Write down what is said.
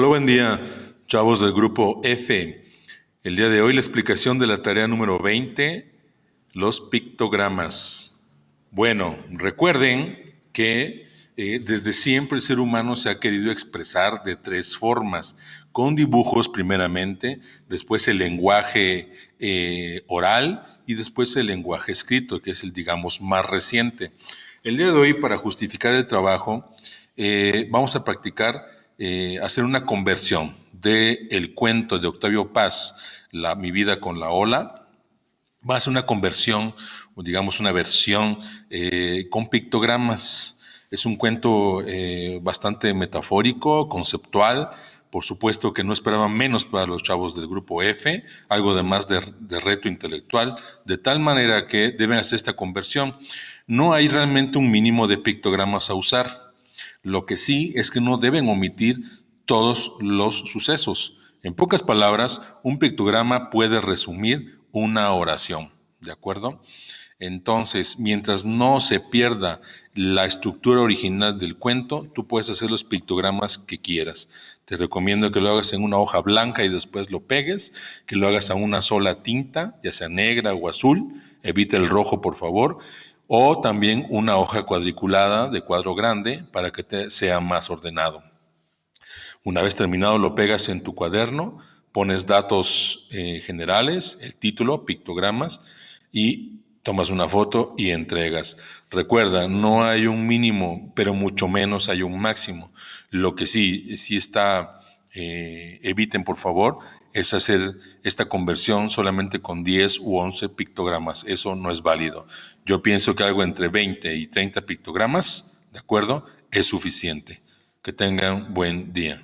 buen día, chavos del grupo F. El día de hoy la explicación de la tarea número 20, los pictogramas. Bueno, recuerden que eh, desde siempre el ser humano se ha querido expresar de tres formas, con dibujos primeramente, después el lenguaje eh, oral y después el lenguaje escrito, que es el, digamos, más reciente. El día de hoy, para justificar el trabajo, eh, vamos a practicar eh, hacer una conversión de el cuento de Octavio Paz, la, Mi vida con la ola. Va a ser una conversión, digamos una versión eh, con pictogramas. Es un cuento eh, bastante metafórico, conceptual. Por supuesto que no esperaba menos para los chavos del grupo F, algo de más de, de reto intelectual, de tal manera que deben hacer esta conversión. No hay realmente un mínimo de pictogramas a usar lo que sí es que no deben omitir todos los sucesos. En pocas palabras, un pictograma puede resumir una oración, ¿de acuerdo? Entonces, mientras no se pierda la estructura original del cuento, tú puedes hacer los pictogramas que quieras. Te recomiendo que lo hagas en una hoja blanca y después lo pegues, que lo hagas a una sola tinta, ya sea negra o azul. Evita el rojo, por favor o también una hoja cuadriculada de cuadro grande para que te sea más ordenado. Una vez terminado lo pegas en tu cuaderno, pones datos eh, generales, el título, pictogramas y tomas una foto y entregas. Recuerda, no hay un mínimo, pero mucho menos hay un máximo. Lo que sí, sí está, eh, eviten por favor, es hacer esta conversión solamente con 10 u 11 pictogramas. Eso no es válido. Yo pienso que algo entre 20 y 30 pictogramas, ¿de acuerdo? Es suficiente. Que tengan buen día.